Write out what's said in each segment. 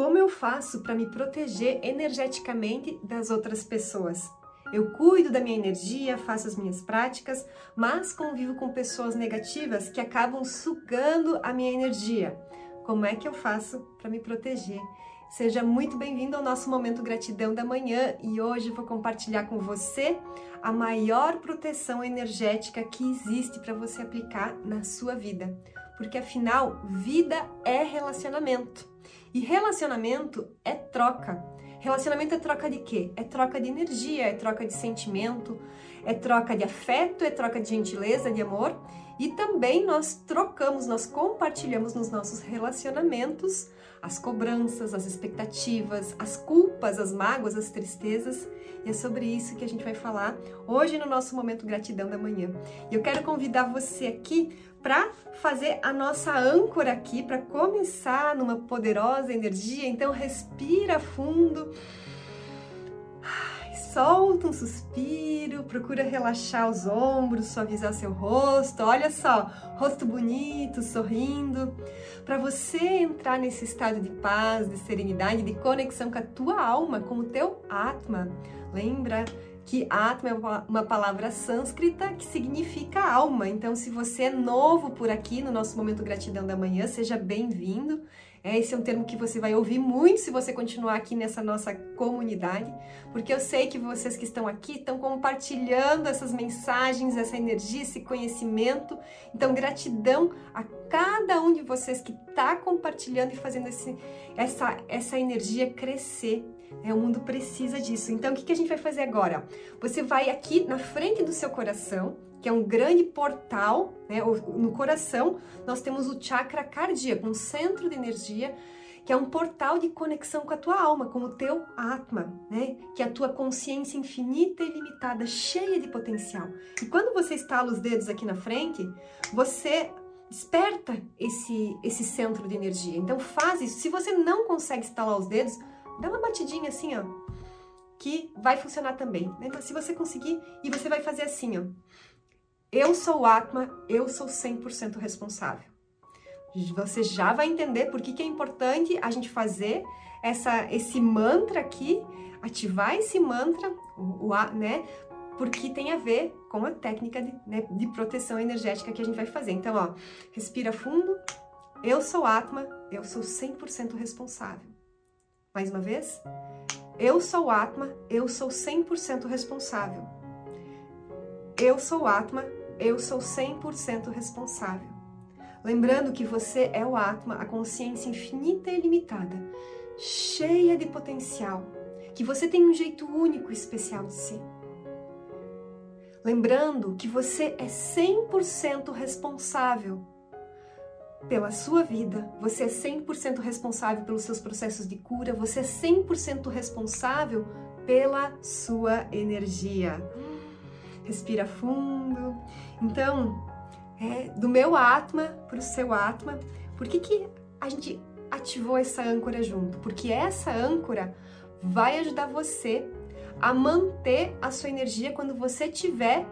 Como eu faço para me proteger energeticamente das outras pessoas? Eu cuido da minha energia, faço as minhas práticas, mas convivo com pessoas negativas que acabam sugando a minha energia. Como é que eu faço para me proteger? Seja muito bem-vindo ao nosso momento gratidão da manhã e hoje vou compartilhar com você a maior proteção energética que existe para você aplicar na sua vida. Porque afinal, vida é relacionamento. E relacionamento é troca. Relacionamento é troca de quê? É troca de energia, é troca de sentimento, é troca de afeto, é troca de gentileza, de amor. E também nós trocamos, nós compartilhamos nos nossos relacionamentos as cobranças, as expectativas, as culpas, as mágoas, as tristezas. E é sobre isso que a gente vai falar hoje no nosso momento gratidão da manhã. E eu quero convidar você aqui para fazer a nossa âncora aqui, para começar numa poderosa energia. Então, respira fundo. Solta um suspiro, procura relaxar os ombros, suavizar seu rosto. Olha só, rosto bonito, sorrindo. Para você entrar nesse estado de paz, de serenidade, de conexão com a tua alma, com o teu Atma. Lembra que Atma é uma palavra sânscrita que significa alma. Então, se você é novo por aqui no nosso momento gratidão da manhã, seja bem-vindo. É, esse é um termo que você vai ouvir muito se você continuar aqui nessa nossa comunidade, porque eu sei que vocês que estão aqui estão compartilhando essas mensagens, essa energia, esse conhecimento. Então, gratidão a cada um de vocês que está compartilhando e fazendo esse, essa, essa energia crescer. É, o mundo precisa disso. Então, o que, que a gente vai fazer agora? Você vai aqui na frente do seu coração, que é um grande portal, né? No coração, nós temos o chakra cardíaco, um centro de energia, que é um portal de conexão com a tua alma, com o teu Atma, né? Que é a tua consciência infinita e limitada, cheia de potencial. E quando você estala os dedos aqui na frente, você desperta esse, esse centro de energia. Então faz isso. Se você não consegue estalar os dedos, dá uma batidinha assim, ó, que vai funcionar também. Né? Mas se você conseguir, e você vai fazer assim, ó. Eu sou o Atma, eu sou 100% responsável. Você já vai entender por que, que é importante a gente fazer essa, esse mantra aqui, ativar esse mantra, o, o, né? Porque tem a ver com a técnica de, né, de proteção energética que a gente vai fazer. Então, ó, respira fundo. Eu sou Atma, eu sou 100% responsável. Mais uma vez. Eu sou Atma, eu sou 100% responsável. Eu sou Atma, eu sou 100% responsável. Lembrando que você é o Atma, a consciência infinita e ilimitada, cheia de potencial, que você tem um jeito único e especial de ser. Lembrando que você é 100% responsável pela sua vida, você é 100% responsável pelos seus processos de cura, você é 100% responsável pela sua energia. Respira fundo. Então, é, do meu Atma para o seu Atma, por que, que a gente ativou essa âncora junto? Porque essa âncora vai ajudar você a manter a sua energia quando você estiver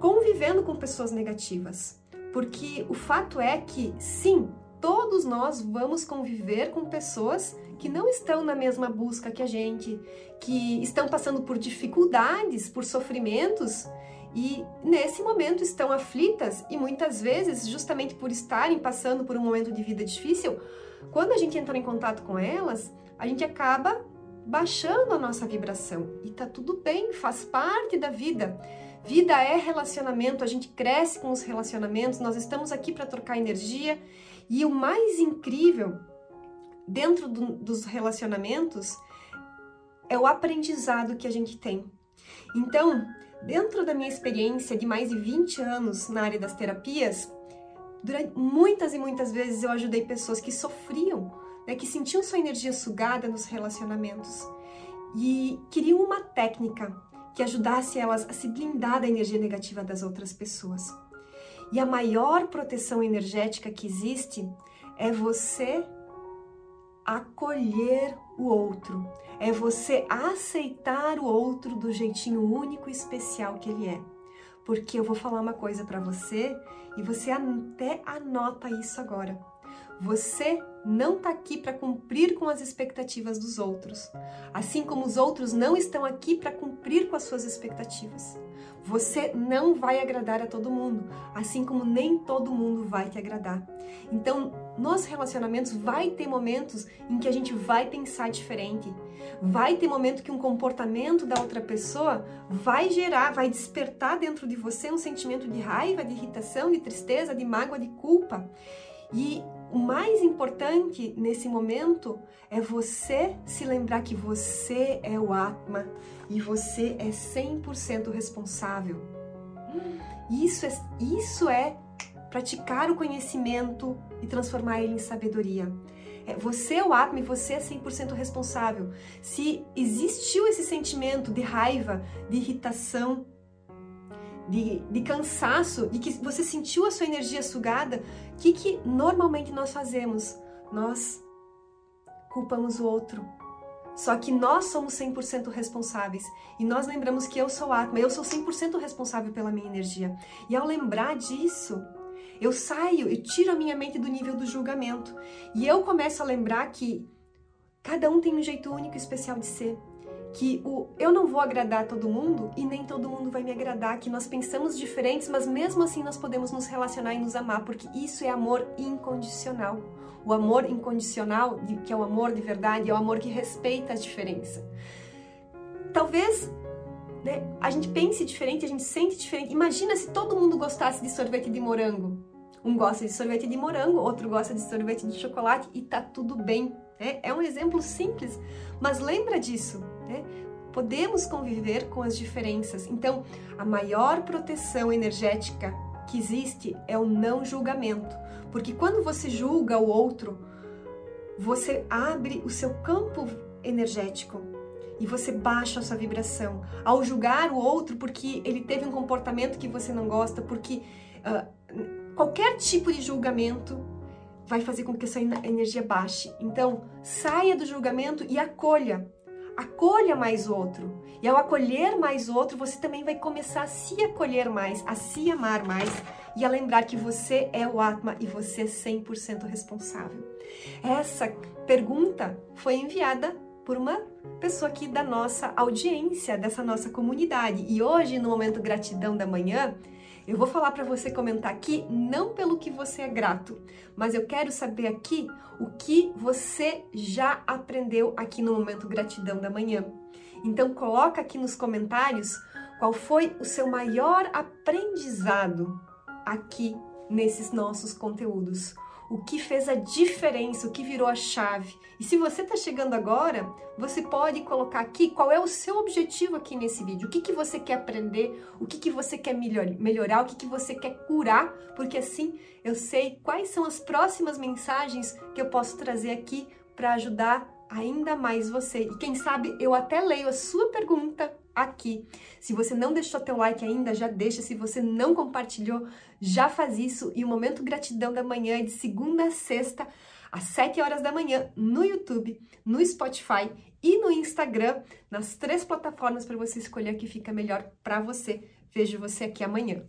convivendo com pessoas negativas. Porque o fato é que, sim, todos nós vamos conviver com pessoas que não estão na mesma busca que a gente, que estão passando por dificuldades, por sofrimentos e nesse momento estão aflitas e muitas vezes, justamente por estarem passando por um momento de vida difícil, quando a gente entra em contato com elas, a gente acaba baixando a nossa vibração. E tá tudo bem, faz parte da vida. Vida é relacionamento, a gente cresce com os relacionamentos, nós estamos aqui para trocar energia. E o mais incrível dentro do, dos relacionamentos é o aprendizado que a gente tem. Então, dentro da minha experiência de mais de 20 anos na área das terapias, durante muitas e muitas vezes eu ajudei pessoas que sofriam, né, que sentiam sua energia sugada nos relacionamentos e queriam uma técnica que ajudasse elas a se blindar da energia negativa das outras pessoas. E a maior proteção energética que existe é você acolher o outro, é você aceitar o outro do jeitinho único e especial que ele é. Porque eu vou falar uma coisa para você e você até anota isso agora. Você não está aqui para cumprir com as expectativas dos outros, assim como os outros não estão aqui para cumprir com as suas expectativas. Você não vai agradar a todo mundo, assim como nem todo mundo vai te agradar. Então, nos relacionamentos vai ter momentos em que a gente vai pensar diferente. Vai ter momento que um comportamento da outra pessoa vai gerar, vai despertar dentro de você um sentimento de raiva, de irritação, de tristeza, de mágoa, de culpa. E o mais importante nesse momento é você se lembrar que você é o Atma e você é 100% responsável. Isso é, isso é praticar o conhecimento e transformar ele em sabedoria. É, você é o Atma e você é 100% responsável. Se existiu esse sentimento de raiva, de irritação, de, de cansaço, de que você sentiu a sua energia sugada, o que, que normalmente nós fazemos? Nós culpamos o outro. Só que nós somos 100% responsáveis. E nós lembramos que eu sou Atma, eu sou 100% responsável pela minha energia. E ao lembrar disso, eu saio, eu tiro a minha mente do nível do julgamento. E eu começo a lembrar que cada um tem um jeito único e especial de ser que o eu não vou agradar todo mundo e nem todo mundo vai me agradar, que nós pensamos diferentes, mas mesmo assim nós podemos nos relacionar e nos amar, porque isso é amor incondicional. O amor incondicional, que é o amor de verdade, é o amor que respeita as diferenças. Talvez né, a gente pense diferente, a gente sente diferente. Imagina se todo mundo gostasse de sorvete de morango. Um gosta de sorvete de morango, outro gosta de sorvete de chocolate e tá tudo bem. Né? É um exemplo simples, mas lembra disso. Né? Podemos conviver com as diferenças. Então, a maior proteção energética que existe é o não julgamento. Porque quando você julga o outro, você abre o seu campo energético e você baixa a sua vibração. Ao julgar o outro porque ele teve um comportamento que você não gosta, porque uh, qualquer tipo de julgamento vai fazer com que a sua energia baixe. Então, saia do julgamento e acolha acolha mais outro. E ao acolher mais outro, você também vai começar a se acolher mais, a se amar mais e a lembrar que você é o Atma e você é 100% responsável. Essa pergunta foi enviada por uma pessoa aqui da nossa audiência, dessa nossa comunidade. E hoje, no momento gratidão da manhã, eu vou falar para você comentar aqui não pelo que você é grato, mas eu quero saber aqui o que você já aprendeu aqui no momento gratidão da manhã. Então coloca aqui nos comentários qual foi o seu maior aprendizado aqui nesses nossos conteúdos o que fez a diferença, o que virou a chave. E se você está chegando agora, você pode colocar aqui qual é o seu objetivo aqui nesse vídeo. O que, que você quer aprender, o que, que você quer melhor, melhorar, o que, que você quer curar, porque assim eu sei quais são as próximas mensagens que eu posso trazer aqui para ajudar ainda mais você. E quem sabe eu até leio a sua pergunta aqui. Se você não deixou teu like ainda, já deixa. Se você não compartilhou, já faz isso. E o Momento Gratidão da Manhã é de segunda a sexta, às 7 horas da manhã, no YouTube, no Spotify e no Instagram, nas três plataformas para você escolher a que fica melhor para você. Vejo você aqui amanhã.